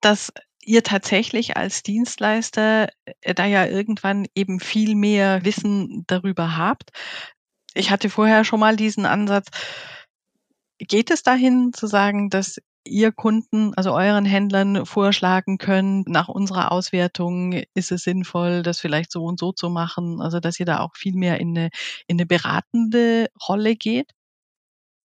Speaker 2: dass ihr tatsächlich als Dienstleister äh, da ja irgendwann eben viel mehr Wissen darüber habt. Ich hatte vorher schon mal diesen Ansatz. Geht es dahin zu sagen, dass ihr Kunden, also euren Händlern vorschlagen können, nach unserer Auswertung ist es sinnvoll, das vielleicht so und so zu machen, also dass ihr da auch viel mehr in eine, in eine beratende Rolle geht?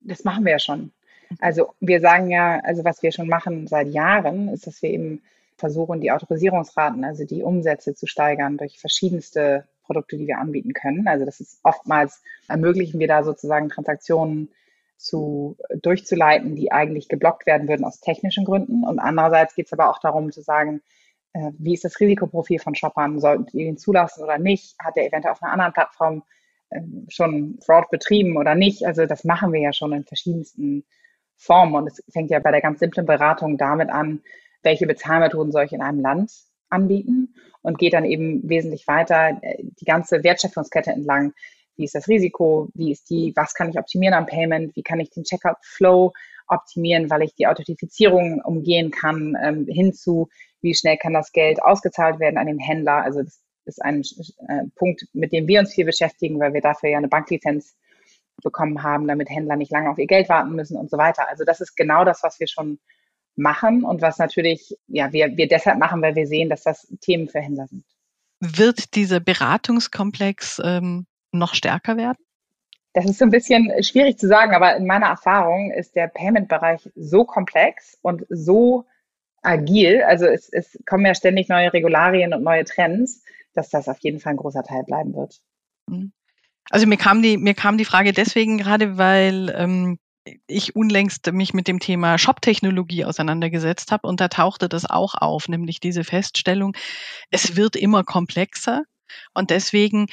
Speaker 3: Das machen wir ja schon. Also wir sagen ja, also was wir schon machen seit Jahren, ist, dass wir eben versuchen, die Autorisierungsraten, also die Umsätze zu steigern durch verschiedenste Produkte, die wir anbieten können. Also das ist oftmals ermöglichen wir da sozusagen Transaktionen zu, durchzuleiten, die eigentlich geblockt werden würden aus technischen Gründen. Und andererseits geht es aber auch darum zu sagen, äh, wie ist das Risikoprofil von Shoppern? Sollten die ihn zulassen oder nicht? Hat der eventuell auf einer anderen Plattform äh, schon Fraud betrieben oder nicht? Also das machen wir ja schon in verschiedensten Formen. Und es fängt ja bei der ganz simplen Beratung damit an, welche Bezahlmethoden soll ich in einem Land anbieten und geht dann eben wesentlich weiter äh, die ganze Wertschöpfungskette entlang wie ist das Risiko, wie ist die, was kann ich optimieren am Payment, wie kann ich den Checkout-Flow optimieren, weil ich die Authentifizierung umgehen kann, ähm, hinzu, wie schnell kann das Geld ausgezahlt werden an den Händler. Also das ist ein äh, Punkt, mit dem wir uns viel beschäftigen, weil wir dafür ja eine Banklizenz bekommen haben, damit Händler nicht lange auf ihr Geld warten müssen und so weiter. Also das ist genau das, was wir schon machen und was natürlich, ja, wir, wir deshalb machen, weil wir sehen, dass das Themen für Händler sind.
Speaker 2: Wird dieser Beratungskomplex ähm, noch stärker werden?
Speaker 3: Das ist so ein bisschen schwierig zu sagen, aber in meiner Erfahrung ist der Payment-Bereich so komplex und so agil, also es, es kommen ja ständig neue Regularien und neue Trends, dass das auf jeden Fall ein großer Teil bleiben wird.
Speaker 2: Mhm. Also mir kam die, mir kam die Frage deswegen gerade, weil ähm, ich unlängst mich mit dem Thema Shop-Technologie auseinandergesetzt habe und da tauchte das auch auf, nämlich diese Feststellung, es wird immer komplexer und deswegen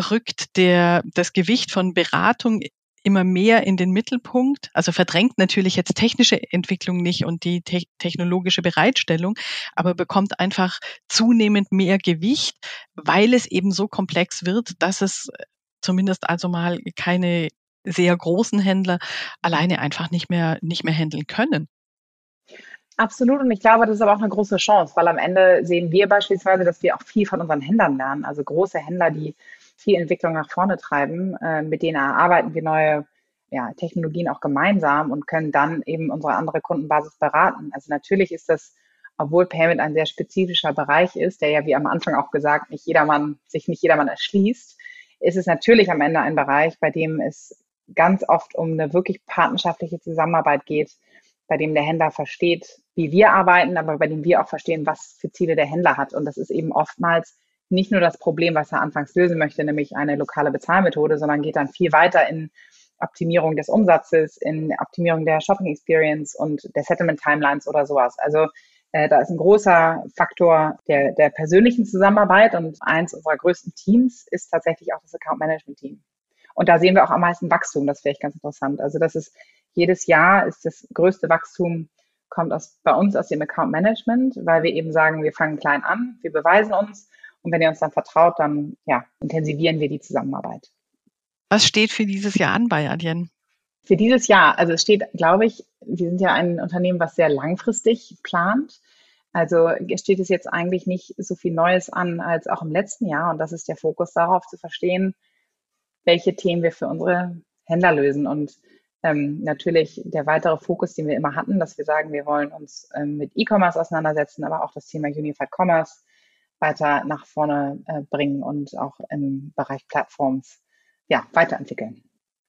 Speaker 2: rückt der, das Gewicht von Beratung immer mehr in den Mittelpunkt, also verdrängt natürlich jetzt technische Entwicklung nicht und die te technologische Bereitstellung, aber bekommt einfach zunehmend mehr Gewicht, weil es eben so komplex wird, dass es zumindest also mal keine sehr großen Händler alleine einfach nicht mehr, nicht mehr handeln können.
Speaker 3: Absolut. Und ich glaube, das ist aber auch eine große Chance, weil am Ende sehen wir beispielsweise, dass wir auch viel von unseren Händlern lernen. Also große Händler, die viel Entwicklung nach vorne treiben. Äh, mit denen erarbeiten wir neue ja, Technologien auch gemeinsam und können dann eben unsere andere Kundenbasis beraten. Also natürlich ist das, obwohl Payment ein sehr spezifischer Bereich ist, der ja wie am Anfang auch gesagt, nicht jedermann, sich nicht jedermann erschließt, ist es natürlich am Ende ein Bereich, bei dem es ganz oft um eine wirklich partnerschaftliche Zusammenarbeit geht, bei dem der Händler versteht, wie wir arbeiten, aber bei dem wir auch verstehen, was für Ziele der Händler hat. Und das ist eben oftmals nicht nur das Problem, was er anfangs lösen möchte, nämlich eine lokale Bezahlmethode, sondern geht dann viel weiter in Optimierung des Umsatzes, in Optimierung der Shopping Experience und der Settlement Timelines oder sowas. Also äh, da ist ein großer Faktor der, der persönlichen Zusammenarbeit und eins unserer größten Teams ist tatsächlich auch das Account Management Team. Und da sehen wir auch am meisten Wachstum. Das wäre ich ganz interessant. Also das ist jedes Jahr ist das größte Wachstum kommt aus, bei uns aus dem Account Management, weil wir eben sagen, wir fangen klein an, wir beweisen uns und wenn ihr uns dann vertraut, dann ja, intensivieren wir die Zusammenarbeit.
Speaker 2: Was steht für dieses Jahr an bei Adyen?
Speaker 3: Für dieses Jahr, also es steht, glaube ich, wir sind ja ein Unternehmen, was sehr langfristig plant. Also steht es jetzt eigentlich nicht so viel Neues an als auch im letzten Jahr. Und das ist der Fokus darauf zu verstehen, welche Themen wir für unsere Händler lösen. Und ähm, natürlich der weitere Fokus, den wir immer hatten, dass wir sagen, wir wollen uns ähm, mit E-Commerce auseinandersetzen, aber auch das Thema Unified Commerce weiter nach vorne äh, bringen und auch im Bereich Plattforms ja, weiterentwickeln.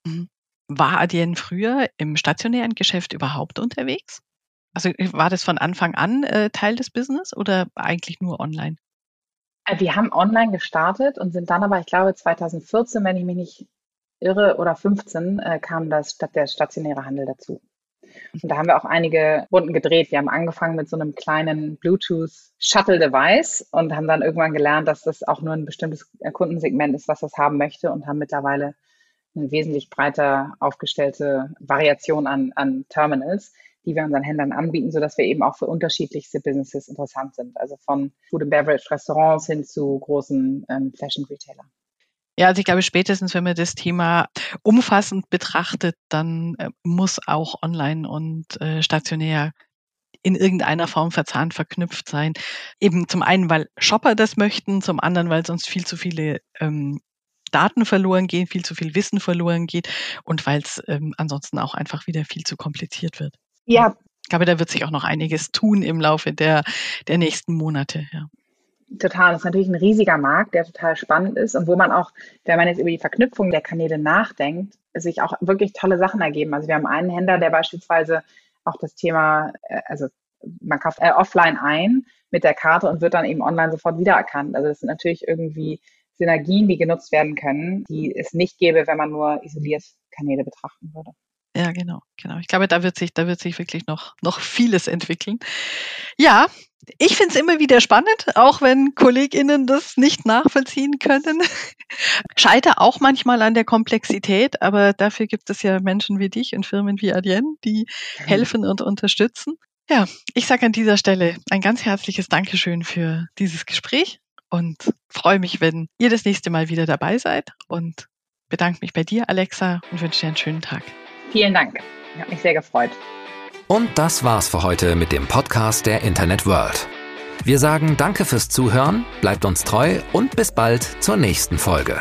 Speaker 2: Mhm. War Adyen früher im stationären Geschäft überhaupt unterwegs? Also war das von Anfang an äh, Teil des Business oder eigentlich nur online?
Speaker 3: Äh, wir haben online gestartet und sind dann aber, ich glaube, 2014, wenn ich mich nicht irre, oder 15 äh, kam das statt der stationäre Handel dazu. Und da haben wir auch einige Runden gedreht. Wir haben angefangen mit so einem kleinen Bluetooth Shuttle Device und haben dann irgendwann gelernt, dass das auch nur ein bestimmtes Kundensegment ist, was das haben möchte und haben mittlerweile eine wesentlich breiter aufgestellte Variation an, an Terminals, die wir unseren Händlern anbieten, sodass wir eben auch für unterschiedlichste Businesses interessant sind. Also von Food and Beverage Restaurants hin zu großen ähm, Fashion Retailern.
Speaker 2: Ja, also ich glaube, spätestens wenn man das Thema umfassend betrachtet, dann äh, muss auch online und äh, stationär in irgendeiner Form verzahnt verknüpft sein. Eben zum einen, weil Shopper das möchten, zum anderen, weil sonst viel zu viele ähm, Daten verloren gehen, viel zu viel Wissen verloren geht und weil es ähm, ansonsten auch einfach wieder viel zu kompliziert wird.
Speaker 3: Ja.
Speaker 2: Ich glaube, da wird sich auch noch einiges tun im Laufe der, der nächsten Monate. Ja.
Speaker 3: Total. Das ist natürlich ein riesiger Markt, der total spannend ist und wo man auch, wenn man jetzt über die Verknüpfung der Kanäle nachdenkt, sich auch wirklich tolle Sachen ergeben. Also wir haben einen Händler, der beispielsweise auch das Thema, äh, also man kauft äh, offline ein mit der Karte und wird dann eben online sofort wiedererkannt. Also das sind natürlich irgendwie Synergien, die genutzt werden können, die es nicht gäbe, wenn man nur isoliert Kanäle betrachten würde.
Speaker 2: Ja, genau, genau. Ich glaube, da wird sich, da wird sich wirklich noch, noch vieles entwickeln. Ja, ich finde es immer wieder spannend, auch wenn KollegInnen das nicht nachvollziehen können. Scheiter auch manchmal an der Komplexität, aber dafür gibt es ja Menschen wie dich und Firmen wie Adyen, die mhm. helfen und unterstützen. Ja, ich sage an dieser Stelle ein ganz herzliches Dankeschön für dieses Gespräch und freue mich, wenn ihr das nächste Mal wieder dabei seid und bedanke mich bei dir, Alexa, und wünsche dir einen schönen Tag.
Speaker 3: Vielen Dank. Ich habe mich sehr gefreut.
Speaker 1: Und das war's für heute mit dem Podcast der Internet World. Wir sagen Danke fürs Zuhören, bleibt uns treu und bis bald zur nächsten Folge.